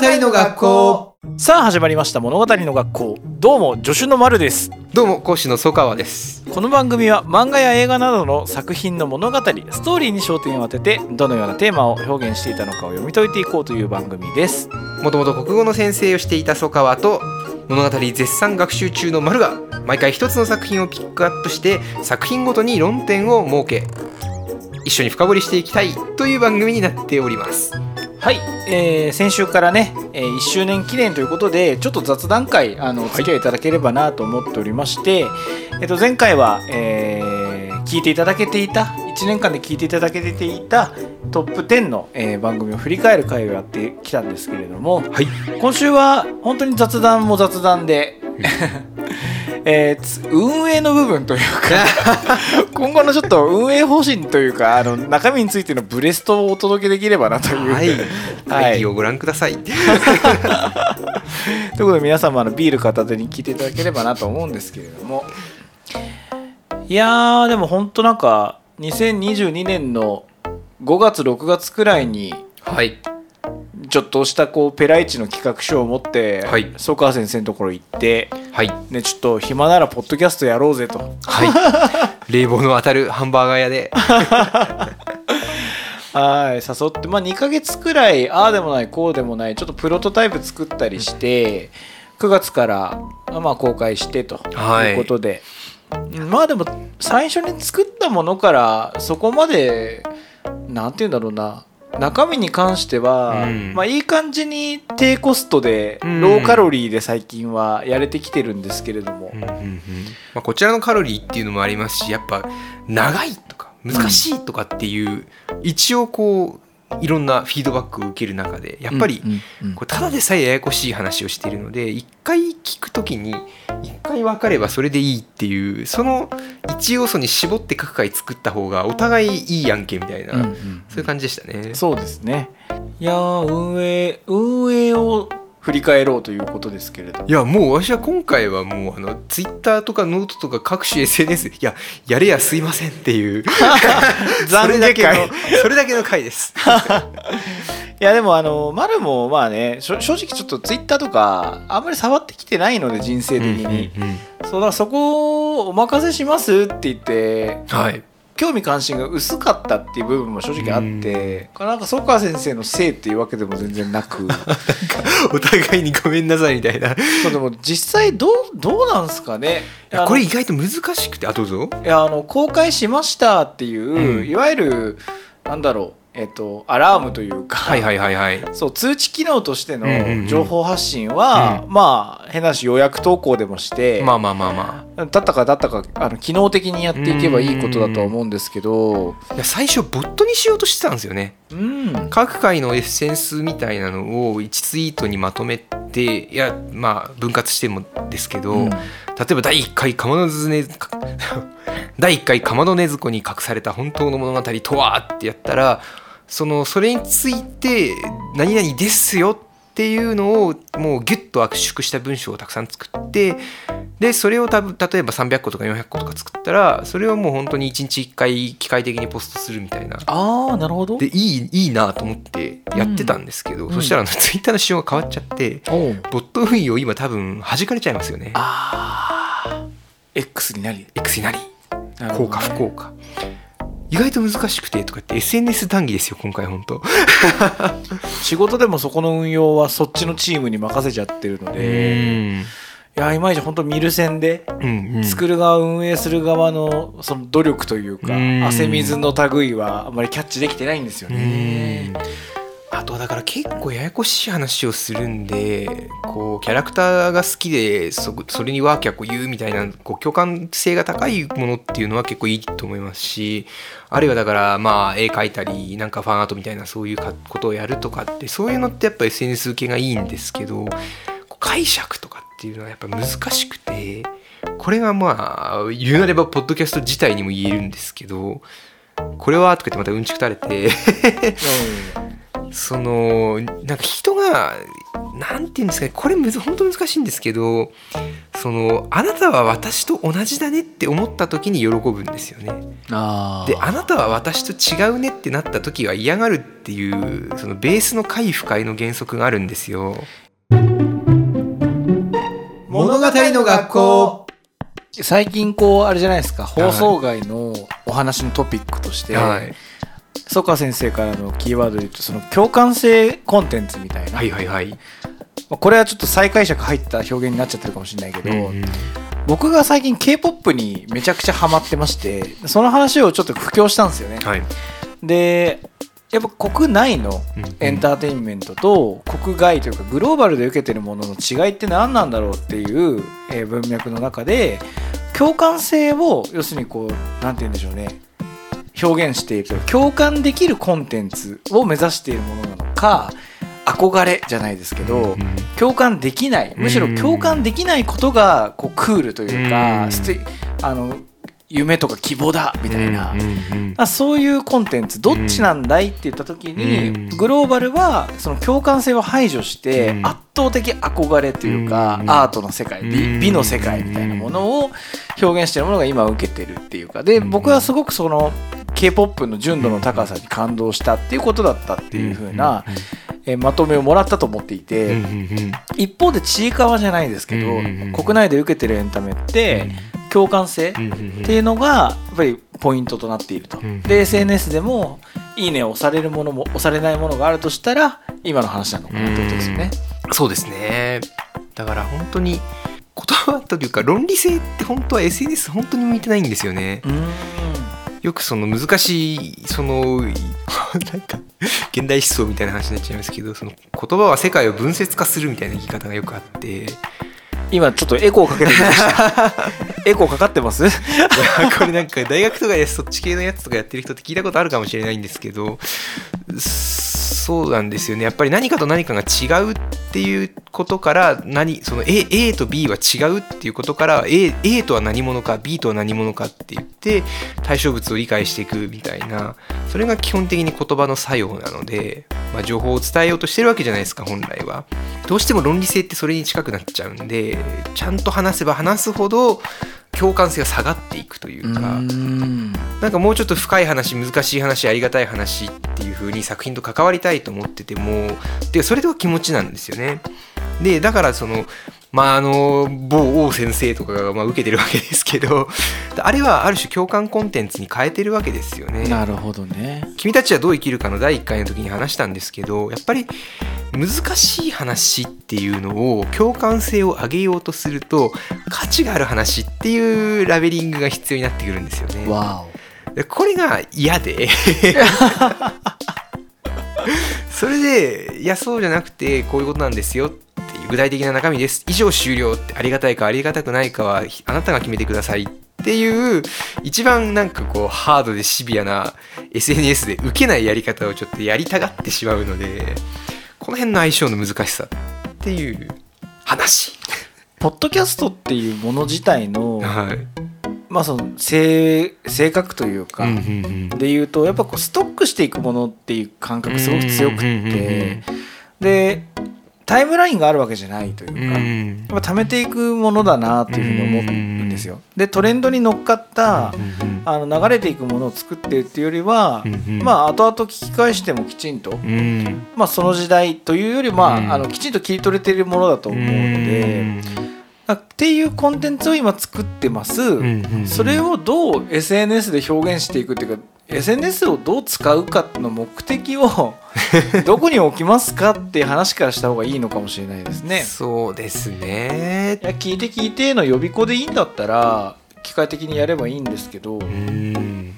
の学校。さあ始まりました物語の学校。どうも助手の丸です。どうも講師の曽川です。この番組は漫画や映画などの作品の物語ストーリーに焦点を当ててどのようなテーマを表現していたのかを読み解いていこうという番組です。もともと国語の先生をしていた曽川と物語絶賛学習中の丸が毎回一つの作品をピックアップして作品ごとに論点を設け一緒に深掘りしていきたいという番組になっております。はい、えー先週からね、え1周年記念ということでちょっと雑談会あのお付き合いいただければなと思っておりまして、えっと、前回は、えー聞いていただけていた1年間で聞いていただけていたトップ10の、えー番組を振り返る会をやってきたんですけれどもはい。今週は本当に雑談も雑談で、えーつ運営の部分というか 今後のちょっと運営方針というかあの中身についてのブレストをお届けできればなという。はい。はい。会議をご覧ください、ということで皆様のビール片手に聞いていただければなと思うんですけれども。いやーでも本当なんか2022年の5月6月くらいにはいちょっとしたこうペライチの企画書を持って、はい。曽川先生のところ行って、はい。ね、ちょっと暇ならポッドキャストやろうぜと。はい。冷房の当たるハンバーガー屋で。はい誘って、まあ、2ヶ月くらいああでもないこうでもないちょっとプロトタイプ作ったりして9月から、まあ、公開してとはい。いうことで、まあでも最初に作ったものからそこまでなんて言うんだろうな中身に関しては、うん。まあ、いい感じに低コストで、うん。ローカロリーで最近はやれてきてるんですけれども、うんうんうん。まあ、こちらのカロリーっていうのもありますしやっぱ長いとか難しいとかっていう、一応こういろんなフィードバックを受ける中でやっぱり、これただでさえややこしい話をしているので一回聞くときに一回分かればそれでいいっていうその一要素に絞って各回作った方がお互いいい案件みたいな、そういう感じでしたね。そうですね。いやー運営運営を振り返ろうということですけれども。いやもう私は今回はもうあのツイッターとかノートとか各種 SNS いややれやすいませんっていう。それだけのそれだけの回です。いやでもあの丸もまあね正直ちょっとツイッターとかあんまり触ってきてないので人生的に、うんうんうん。そうだからそこをお任せしますって言ってはい興味関心が薄かったっていう部分も正直あって、なんか曽川先生のせいっていうわけでも全然なく お互いにごめんなさいみたいな。いそうでも実際どうどうなんすかね？これ意外と難しくてあどうぞ。いやあの公開しましたっていう、うんいわゆるなんだろうえっとアラームというか、はいはいはいはい。そう通知機能としての情報発信は、まあ変なし予約投稿でもして、まあまあまあまだったかだったかあの機能的にやっていけばいいことだとは思うんですけどあ。いや最初ボットにしようとしてたんですよね。うん各回のエッセンスみたいなのを1ツイートにまとめていやまあ分割してもですけど、うん例えば第1回かまどね 第1回かまどねずこに隠された本当の物語とはってやったらそのそれについて何々ですよっていうのをもうギュッと圧縮した文章をたくさん作ってでそれを多分例えば300個とか400個とか作ったらそれをもう本当に1日1回機械的にポストするみたいな。ああなるほど。でいいいいなと思ってやってたんですけど、うん。そしたらあのツイッターの仕様が変わっちゃってボット運用今多分弾かれちゃいますよね。ああ X になり。X になり。効果不効果意外と難しくてとかって SNS 談義ですよ今回本当。仕事でもそこの運用はそっちのチームに任せちゃってるので、いやいまいち本当見る線でうんうん。作る側運営する側のその努力というかうん。汗水の類はあまりキャッチできてないんですようねん。あとだから結構ややこしい話をするんでこうキャラクターが好きでそそれにワーキャーこう言うみたいなこう共感性が高いものっていうのは結構いいと思いますしあるいはだからまあ絵描いたりなんかファンアートみたいなそういうことをやるとかってそういうのってやっぱ SNS 受けがいいんですけど解釈とかっていうのはやっぱ難しくてこれがまあ言うなればポッドキャスト自体にも言えるんですけどこれはとか言ってまたうんちく垂れてそのなんか人がなんて言うんですかねこれむず本当難しいんですけどそのあなたは私と同じだねって思った時に喜ぶんですよね。あであなたは私と違うねってなった時は嫌がるっていうそのベースの快不快の原則があるんですよ。物語の学校最近こうあれじゃないですか放送外のお話のトピックとして、はい、曽川先生からのキーワードで言うとその共感性コンテンツみたいな、はいはいはい。まあこれはちょっと再解釈入った表現になっちゃってるかもしれないけど、うんうん僕が最近 k p o p にめちゃくちゃハマってましてその話をちょっと布教したんですよね。はい。でやっぱ国内のエンターテインメントと国外というかグローバルで受けてるものの違いって何なんだろうっていうえー文脈の中で共感性を要するにこうなんて言うんでしょうね表現していると共感できるコンテンツを目指しているものなのか憧れじゃないですけど、共感できない。むしろ共感できないことがこうクールというか、あの夢とか希望だみたいな、うそういうコンテンツどっちなんだいって言った時に、うん。グローバルはその共感性を排除して、うん。圧倒的憧れというか、うんアートの世界美うん美の世界みたいなものを表現してるものが今受けてるっていうか。でうん僕はすごくその k p o p の純度の高さに感動したっていうことだったっていう風な、えーまとめをもらったと思っていて、一方でちいかわじゃないですけど、国内で受けてるエンタメって、うんうんうんっていうのがやっぱりポイントとなっていると。うんで SNS でもいいねを押されるものも押されないものがあるとしたら今の話なのかなってことですよね。そうですね。だから本当に言葉というか論理性って本当は SNS 本当に向いてないんですよね。うん。よくその難しいその なんか現代思想みたいな話になっちゃいますけどその言葉は世界を分節化するみたいな言い方がよくあって今ちょっとエコーかけてみました。エコーかかってます？いやこれなんか大学とかでそっち系のやつとかやってる人って聞いたことあるかもしれないんですけどそうなんですよねやっぱり何かと何かが違うっっていうことから何その A, A と B は違うっていうことから A, A とは何者か B とは何者かって言って対象物を理解していくみたいなそれが基本的に言葉の作用なので、まあ、情報を伝えようとしてるわけじゃないですか本来は。どうしても論理性ってそれに近くなっちゃうんでちゃんと話せば話すほど共感性が下がっていくというか、うんなんかもうちょっと深い話難しい話ありがたい話っていう風に作品と関わりたいと思っててもでそれでは気持ちなんですよね。でだからそのまああの某王先生とかがまあ受けてるわけですけど あれはある種共感コンテンツに変えてるわけですよね。なるほどね。君たちはどう生きるかの第1回の時に話したんですけどやっぱり難しい話っていうのを共感性を上げようとすると価値がある話っていうラベリングが必要になってくるんですよね。これが嫌で それでいやそうじゃなくてこういうことなんですよって具体的な中身です。以上終了ってありがたいかありがたくないかはあなたが決めてください。っていう一番なんかこうハードでシビアな SNS で受けないやり方をちょっとやりたがってしまうのでこの辺の相性の難しさっていう話。ポッドキャストっていうもの自体の、はい。まあその性性格というか、で言うとやっぱこうストックしていくものっていう感覚すごく強くってでタイムラインがあるわけじゃないというか、うやっんぱ貯めていくものだなっていうふうに思うんですよ。でトレンドに乗っかったあの流れていくものを作ってるっていうよりは、まあ後々聞き返してもきちんと、うん。まあ、その時代というよりまあ,、うん。あのきちんと切り取れているものだと思うので、あっていうコンテンツを今作ってます。それをどう SNS で表現していくっていうか SNS をどう使うかの目的を どこに置きますかっていう話からした方がいいのかもしれないですね。そうですね。いや聞いて聞いての予備校でいいんだったら機械的にやればいいんですけど、うん。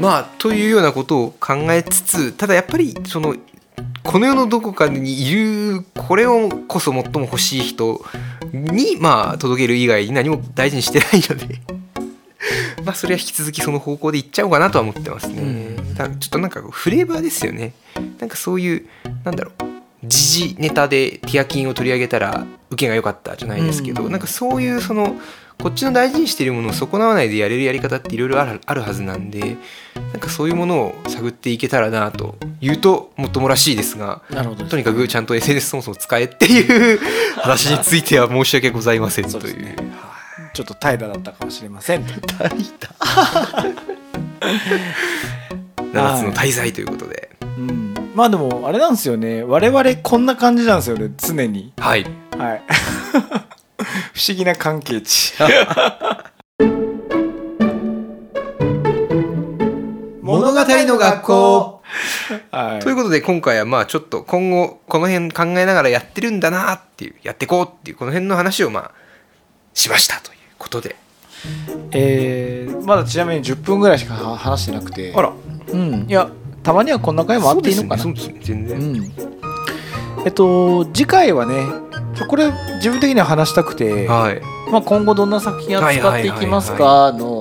まあというようなことを考えつつただやっぱりそのこの世のどこかにいるこれをこそ最も欲しい人にまあ届ける以外に何も大事にしてないのでまあそれは引き続きその方向でいっちゃおうかなとは思ってますね、ちょっとなんかフレーバーですよね。なんかそういうなんだろう。時事ネタでティアキンを取り上げたら受けが良かったじゃないですけど、うん。なんかそういうそのこっちの大事にしているものを損なわないでやれるやり方っていろいろあるはずなんでなんかそういうものを探っていけたらなと言うともっともらしいですがなるほどとにかくちゃんと SNS そもそも使えっていう話については申し訳ございませんというちょっと怠惰だったかもしれません。7 つの滞在ということで。うん。まあでもあれなんですよね。我々こんな感じなんですよね。常に。はい。はい。不思議な関係値。物語の学校。はい。ということで今回はまあちょっと今後この辺考えながらやってるんだなっていう。やっていこうっていうこの辺の話をまあしましたということで。えーまだちなみに10分ぐらいしかは話してなくて。あら。うん。いやたまにはこんな回もあっていいのかな。そうですね。ね全然、うん。えっと次回はねちょこれ自分的には話したくて、はい。まあ、今後どんな作品扱っていきますかの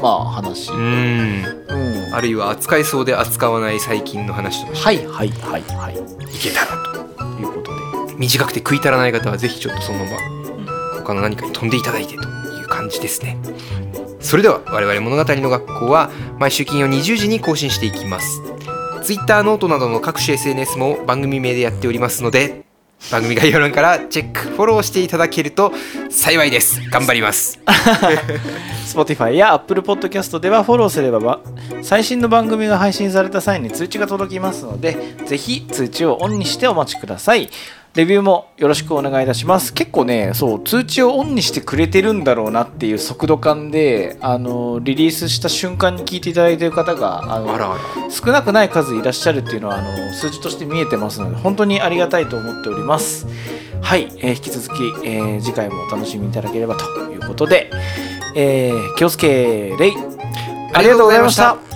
まあ話、ううんん。あるいは扱いそうで扱わない最近の話とか。はいはいはいはい。いけたらと。いうことで。短くて食い足らない方はぜひちょっとそのまま他の何かに飛んでいただいてという感じですね。それでは我々物語の学校は毎週金曜20時に更新していきます。Twitter ノートなどの各種 SNS も番組名でやっておりますので番組概要欄からチェックフォローしていただけると幸いです。頑張ります。Spotify や Apple Podcast ではフォローすればば最新の番組が配信された際に通知が届きますのでぜひ通知をオンにしてお待ちください。レビューもよろしくお願いいたします。結構ねそう通知をオンにしてくれてるんだろうなっていう速度感であのリリースした瞬間に聞いていただいている方があのあらあら。少なくない数いらっしゃるっていうのはあの数字として見えてますので本当にありがたいと思っております。はい、えー引き続き、えー次回もお楽しみいただければということで、えー、気をつけレイありがとうございました